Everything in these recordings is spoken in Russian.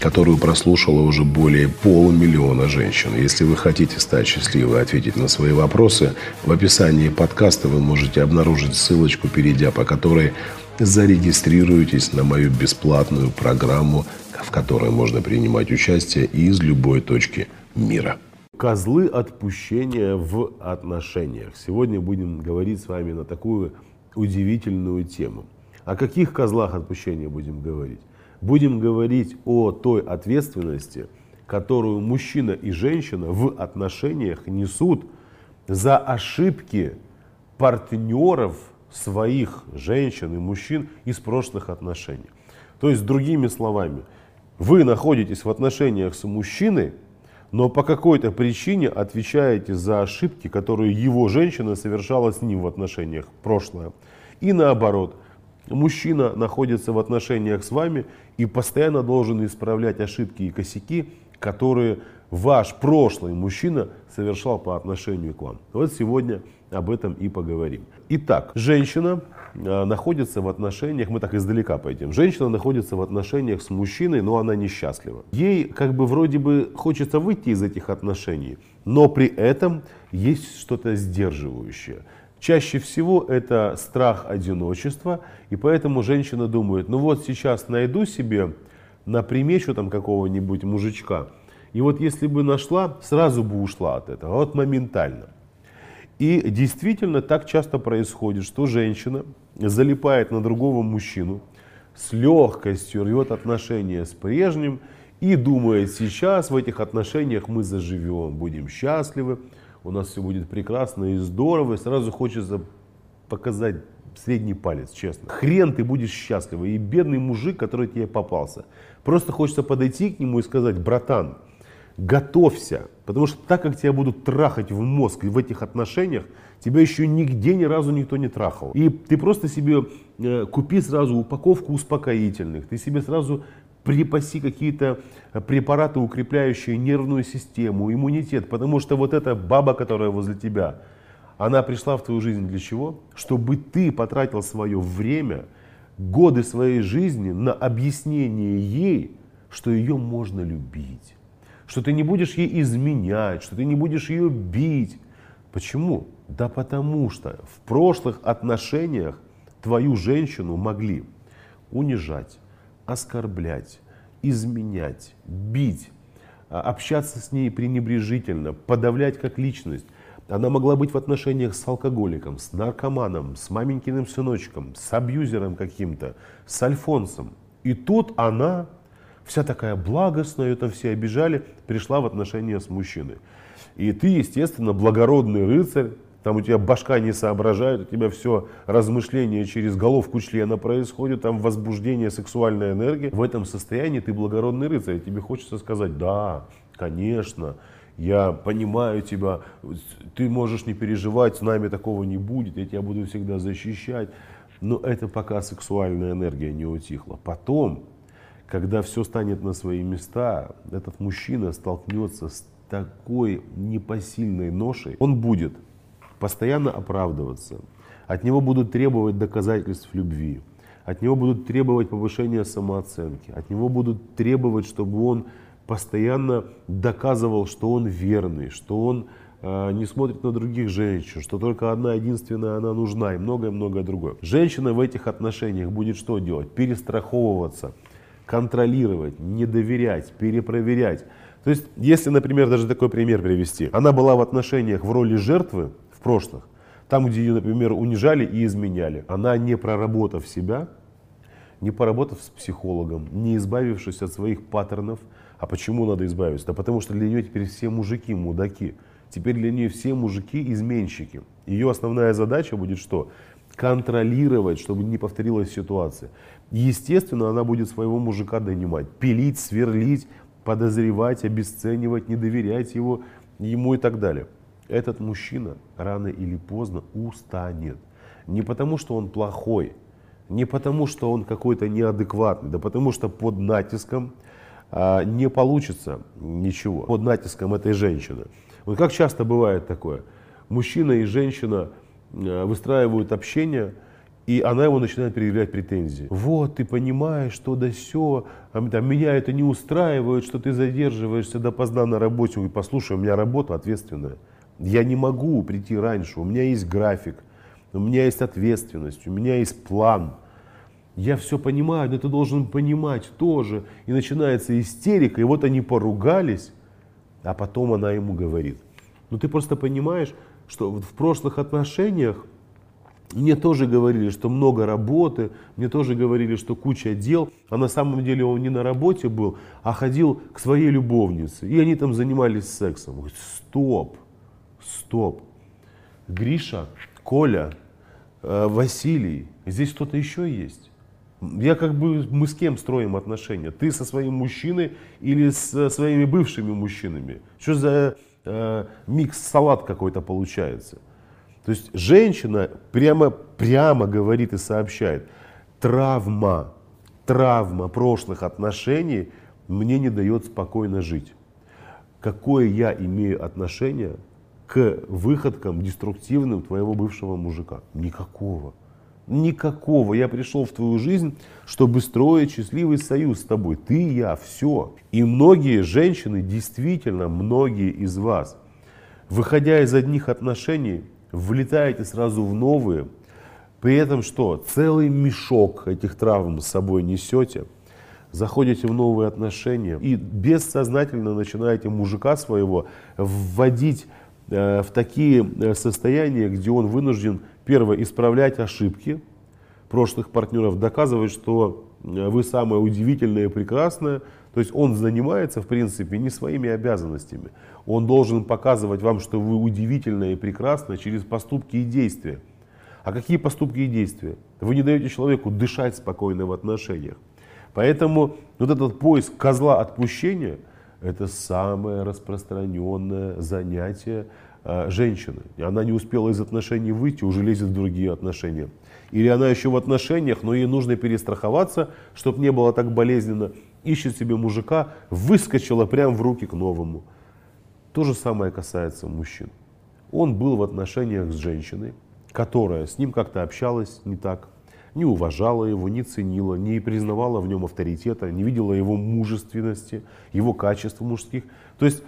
которую прослушало уже более полумиллиона женщин. Если вы хотите стать счастливой и ответить на свои вопросы, в описании подкаста вы можете обнаружить ссылочку, перейдя по которой зарегистрируетесь на мою бесплатную программу, в которой можно принимать участие из любой точки мира. Козлы отпущения в отношениях. Сегодня будем говорить с вами на такую удивительную тему. О каких козлах отпущения будем говорить? Будем говорить о той ответственности, которую мужчина и женщина в отношениях несут за ошибки партнеров своих женщин и мужчин из прошлых отношений. То есть, другими словами, вы находитесь в отношениях с мужчиной, но по какой-то причине отвечаете за ошибки, которые его женщина совершала с ним в отношениях прошлое. И наоборот – Мужчина находится в отношениях с вами и постоянно должен исправлять ошибки и косяки, которые ваш прошлый мужчина совершал по отношению к вам. Вот сегодня об этом и поговорим. Итак, женщина а, находится в отношениях, мы так издалека пойдем, женщина находится в отношениях с мужчиной, но она несчастлива. Ей как бы вроде бы хочется выйти из этих отношений, но при этом есть что-то сдерживающее. Чаще всего это страх одиночества, и поэтому женщина думает, ну вот сейчас найду себе на примечу там какого-нибудь мужичка, и вот если бы нашла, сразу бы ушла от этого, вот моментально. И действительно так часто происходит, что женщина залипает на другого мужчину, с легкостью рвет отношения с прежним и думает, сейчас в этих отношениях мы заживем, будем счастливы, у нас все будет прекрасно и здорово, и сразу хочется показать средний палец, честно. Хрен ты будешь счастливый. И бедный мужик, который тебе попался. Просто хочется подойти к нему и сказать, братан, готовься. Потому что так как тебя будут трахать в мозг в этих отношениях, тебя еще нигде ни разу никто не трахал. И ты просто себе э, купи сразу упаковку успокоительных. Ты себе сразу припаси какие-то препараты, укрепляющие нервную систему, иммунитет, потому что вот эта баба, которая возле тебя, она пришла в твою жизнь для чего? Чтобы ты потратил свое время, годы своей жизни на объяснение ей, что ее можно любить, что ты не будешь ей изменять, что ты не будешь ее бить. Почему? Да потому что в прошлых отношениях твою женщину могли унижать, оскорблять, изменять, бить, а, общаться с ней пренебрежительно, подавлять как личность. Она могла быть в отношениях с алкоголиком, с наркоманом, с маменькиным сыночком, с абьюзером каким-то, с альфонсом. И тут она, вся такая благостная, ее там все обижали, пришла в отношения с мужчиной. И ты, естественно, благородный рыцарь, там у тебя башка не соображает, у тебя все размышление через головку члена происходит, там возбуждение, сексуальная энергия. В этом состоянии ты благородный рыцарь, тебе хочется сказать, да, конечно, я понимаю тебя, ты можешь не переживать, с нами такого не будет, я тебя буду всегда защищать. Но это пока сексуальная энергия не утихла. Потом, когда все станет на свои места, этот мужчина столкнется с такой непосильной ношей, он будет постоянно оправдываться. От него будут требовать доказательств любви. От него будут требовать повышения самооценки. От него будут требовать, чтобы он постоянно доказывал, что он верный, что он э, не смотрит на других женщин, что только одна единственная она нужна и многое-многое другое. Женщина в этих отношениях будет что делать? Перестраховываться, контролировать, не доверять, перепроверять. То есть, если, например, даже такой пример привести, она была в отношениях в роли жертвы, прошлых, там, где ее, например, унижали и изменяли, она не проработав себя, не поработав с психологом, не избавившись от своих паттернов. А почему надо избавиться? Да потому что для нее теперь все мужики мудаки. Теперь для нее все мужики изменщики. Ее основная задача будет что? Контролировать, чтобы не повторилась ситуация. Естественно, она будет своего мужика донимать, пилить, сверлить, подозревать, обесценивать, не доверять его, ему и так далее. Этот мужчина рано или поздно устанет. Не потому, что он плохой, не потому, что он какой-то неадекватный, да потому что под натиском а, не получится ничего. Под натиском этой женщины. Вот как часто бывает такое? Мужчина и женщина а, выстраивают общение, и она его начинает предъявлять претензии. Вот, ты понимаешь, что да все, а, меня это не устраивает, что ты задерживаешься допоздна на работе. Ой, послушай, у меня работа ответственная. Я не могу прийти раньше, у меня есть график, у меня есть ответственность, у меня есть план. Я все понимаю, но ты должен понимать тоже. И начинается истерика, и вот они поругались, а потом она ему говорит. Ну ты просто понимаешь, что в прошлых отношениях мне тоже говорили, что много работы, мне тоже говорили, что куча дел, а на самом деле он не на работе был, а ходил к своей любовнице, и они там занимались сексом. Говорит, стоп, стоп. Гриша, Коля, э, Василий, здесь кто-то еще есть. Я как бы, мы с кем строим отношения? Ты со своим мужчиной или со своими бывшими мужчинами? Что за э, микс-салат какой-то получается? То есть женщина прямо, прямо говорит и сообщает, травма, травма прошлых отношений мне не дает спокойно жить. Какое я имею отношение к выходкам деструктивным твоего бывшего мужика? Никакого. Никакого. Я пришел в твою жизнь, чтобы строить счастливый союз с тобой. Ты, я, все. И многие женщины, действительно, многие из вас, выходя из одних отношений, влетаете сразу в новые, при этом что? Целый мешок этих травм с собой несете, заходите в новые отношения и бессознательно начинаете мужика своего вводить в такие э, состояния, где он вынужден, первое, исправлять ошибки прошлых партнеров, доказывать, что э, вы самое удивительное и прекрасное. То есть он занимается, в принципе, не своими обязанностями. Он должен показывать вам, что вы удивительное и прекрасное через поступки и действия. А какие поступки и действия? Вы не даете человеку дышать спокойно в отношениях. Поэтому вот этот поиск козла отпущения – это самое распространенное занятие э, женщины. Она не успела из отношений выйти, уже лезет в другие отношения. Или она еще в отношениях, но ей нужно перестраховаться, чтобы не было так болезненно. Ищет себе мужика, выскочила прямо в руки к новому. То же самое касается мужчин. Он был в отношениях с женщиной, которая с ним как-то общалась не так, не уважала его, не ценила, не признавала в нем авторитета, не видела его мужественности, его качеств мужских. То есть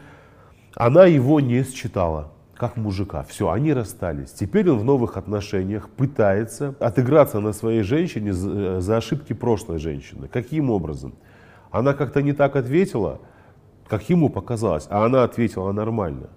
она его не считала как мужика. Все, они расстались. Теперь он в новых отношениях пытается отыграться на своей женщине за ошибки прошлой женщины. Каким образом? Она как-то не так ответила, как ему показалось, а она ответила нормально.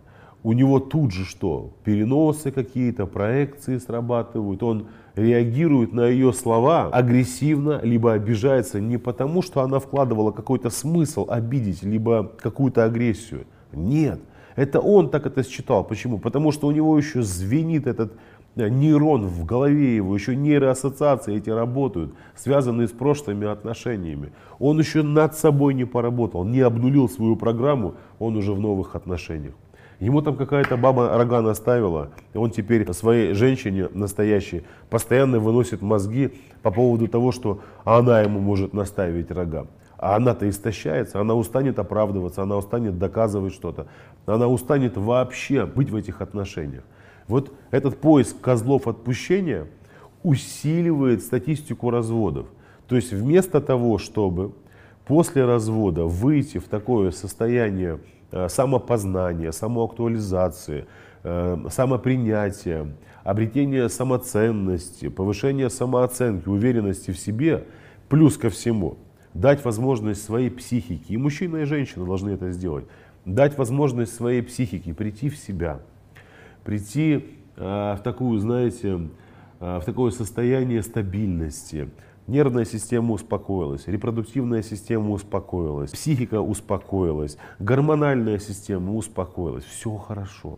У него тут же что? Переносы какие-то, проекции срабатывают. Он реагирует на ее слова агрессивно, либо обижается не потому, что она вкладывала какой-то смысл обидеть, либо какую-то агрессию. Нет, это он так это считал. Почему? Потому что у него еще звенит этот Э, нейрон в голове его, еще нейроассоциации эти работают, связанные с прошлыми отношениями. Он еще над собой не поработал, не обнулил свою программу, он уже в новых отношениях. Ему там какая-то баба рога наставила, и он теперь своей женщине настоящей постоянно выносит мозги по поводу того, что она ему может наставить рога. А она-то истощается, она устанет оправдываться, она устанет доказывать что-то, она устанет вообще быть в этих отношениях. Вот этот поиск козлов отпущения усиливает статистику разводов. То есть вместо того, чтобы после развода выйти в такое состояние самопознания, самоактуализации, э, самопринятия, обретения самоценности, повышения самооценки, уверенности в себе, плюс ко всему, дать возможность своей психике, и мужчина и женщина должны это сделать, дать возможность своей психике прийти в себя – прийти э, в такую, знаете, э, в такое состояние стабильности. Нервная система успокоилась, репродуктивная система успокоилась, психика успокоилась, гормональная система успокоилась. Все хорошо.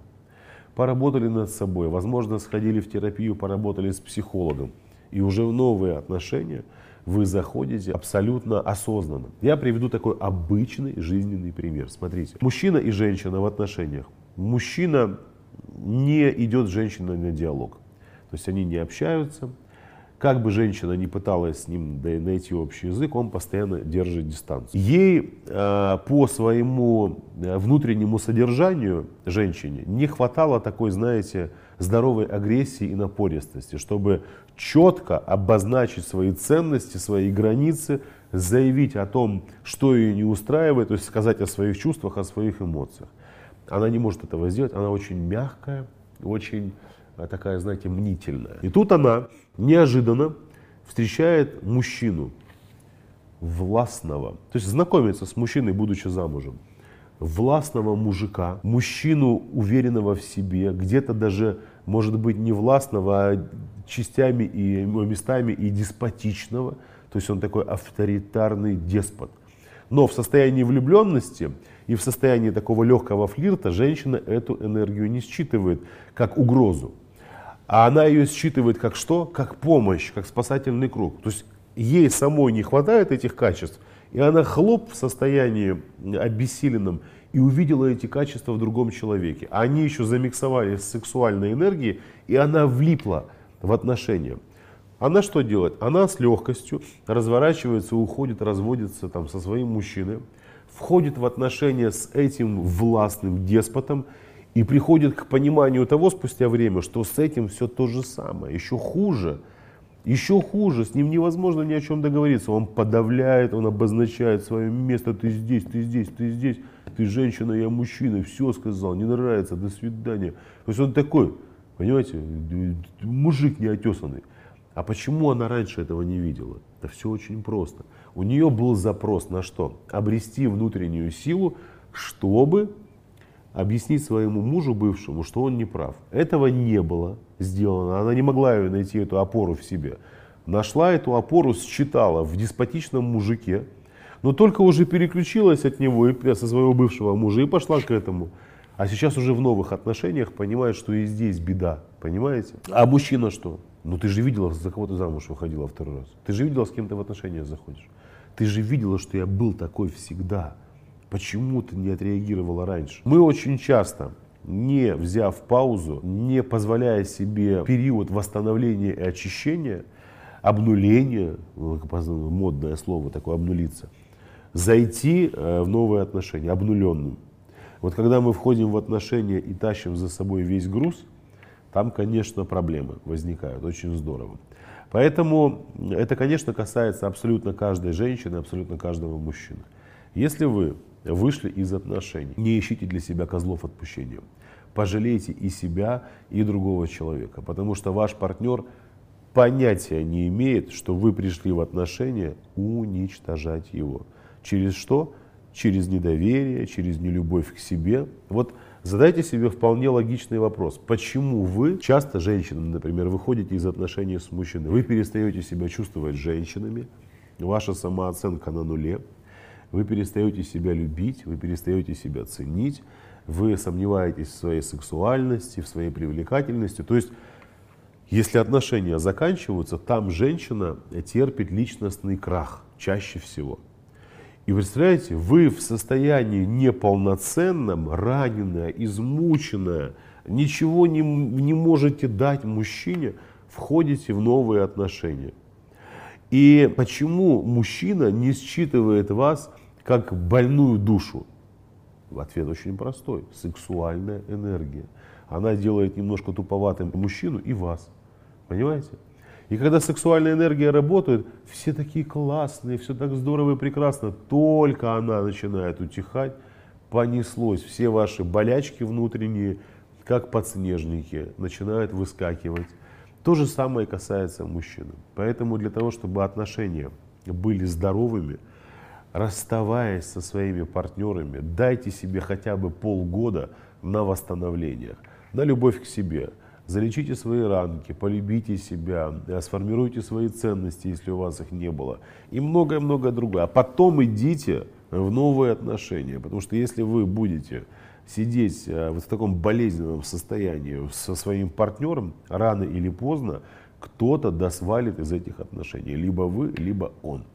Поработали над собой, возможно, сходили в терапию, поработали с психологом. И уже в новые отношения вы заходите абсолютно осознанно. Я приведу такой обычный жизненный пример. Смотрите, мужчина и женщина в отношениях. Мужчина не идет женщина на диалог. То есть они не общаются, как бы женщина не пыталась с ним найти общий язык, он постоянно держит дистанцию. Ей э, по своему э, внутреннему содержанию, женщине, не хватало такой, знаете, здоровой агрессии и напористости, чтобы четко обозначить свои ценности, свои границы, заявить о том, что ее не устраивает, то есть сказать о своих чувствах, о своих эмоциях. Она не может этого сделать, она очень мягкая, очень такая, знаете, мнительная. И тут она неожиданно встречает мужчину властного, то есть знакомится с мужчиной, будучи замужем, властного мужика, мужчину уверенного в себе, где-то даже, может быть, не властного, а частями и местами и деспотичного, то есть он такой авторитарный деспот. Но в состоянии влюбленности и в состоянии такого легкого флирта женщина эту энергию не считывает как угрозу. А она ее считывает как что? Как помощь, как спасательный круг. То есть ей самой не хватает этих качеств, и она хлоп в состоянии обессиленном и увидела эти качества в другом человеке. А они еще замиксовались с сексуальной энергией, и она влипла в отношения. Она что делает? Она с легкостью разворачивается, уходит, разводится там, со своим мужчиной, входит в отношения с этим властным деспотом и приходит к пониманию того спустя время, что с этим все то же самое, еще хуже. Еще хуже, с ним невозможно ни о чем договориться. Он подавляет, он обозначает свое место. Ты здесь, ты здесь, ты здесь. Ты женщина, я мужчина. Все сказал, не нравится, до свидания. То есть он такой, понимаете, мужик неотесанный. А почему она раньше этого не видела? Да все очень просто. У нее был запрос на что? Обрести внутреннюю силу, чтобы объяснить своему мужу бывшему, что он не прав. Этого не было сделано. Она не могла ее найти, эту опору в себе. Нашла эту опору, считала в деспотичном мужике, но только уже переключилась от него и со своего бывшего мужа и пошла к этому. А сейчас уже в новых отношениях понимает, что и здесь беда, понимаете? А мужчина что? Ну ты же видела, за кого ты замуж выходила второй раз. Ты же видела, с кем ты в отношения заходишь. Ты же видела, что я был такой всегда. Почему ты не отреагировала раньше? Мы очень часто не взяв паузу, не позволяя себе период восстановления и очищения, обнуления, модное слово такое, обнулиться, зайти э, в новые отношения, обнуленным. Вот когда мы входим в отношения и тащим за собой весь груз, там, конечно, проблемы возникают, очень здорово. Поэтому это, конечно, касается абсолютно каждой женщины, абсолютно каждого мужчины. Если вы вышли из отношений. Не ищите для себя козлов отпущения. Пожалейте и себя, и другого человека, потому что ваш партнер понятия не имеет, что вы пришли в отношения уничтожать его. Через что? Через недоверие, через нелюбовь к себе. Вот задайте себе вполне логичный вопрос. Почему вы, часто женщины, например, выходите из отношений с мужчиной, вы перестаете себя чувствовать женщинами, ваша самооценка на нуле, вы перестаете себя любить, вы перестаете себя ценить, вы сомневаетесь в своей сексуальности, в своей привлекательности. То есть, если отношения заканчиваются, там женщина терпит личностный крах чаще всего. И представляете, вы в состоянии неполноценном, раненая, измученная, ничего не, не можете дать мужчине, входите в новые отношения. И почему мужчина не считывает вас как больную душу? Ответ очень простой. Сексуальная энергия. Она делает немножко туповатым мужчину и вас. Понимаете? И когда сексуальная энергия работает, все такие классные, все так здорово и прекрасно. Только она начинает утихать, понеслось. Все ваши болячки внутренние, как подснежники, начинают выскакивать. То же самое касается мужчин. Поэтому для того, чтобы отношения были здоровыми, расставаясь со своими партнерами, дайте себе хотя бы полгода на восстановление, на любовь к себе. Залечите свои ранки, полюбите себя, сформируйте свои ценности, если у вас их не было. И многое-многое другое. А потом идите в новые отношения. Потому что если вы будете сидеть э, вот в таком болезненном состоянии со своим партнером, рано или поздно кто-то досвалит из этих отношений. Либо вы, либо он.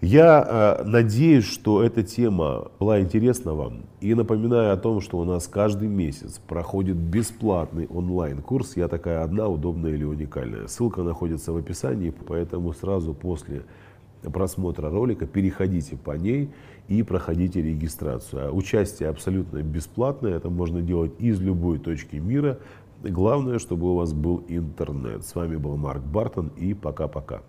Я э, надеюсь, что эта тема была интересна вам. И напоминаю о том, что у нас каждый месяц проходит бесплатный онлайн-курс «Я такая одна, удобная или уникальная». Ссылка находится в описании, поэтому сразу после просмотра ролика переходите по ней и проходите регистрацию. А участие абсолютно бесплатное, это можно делать из любой точки мира. Главное, чтобы у вас был интернет. С вами был Марк Бартон и пока-пока.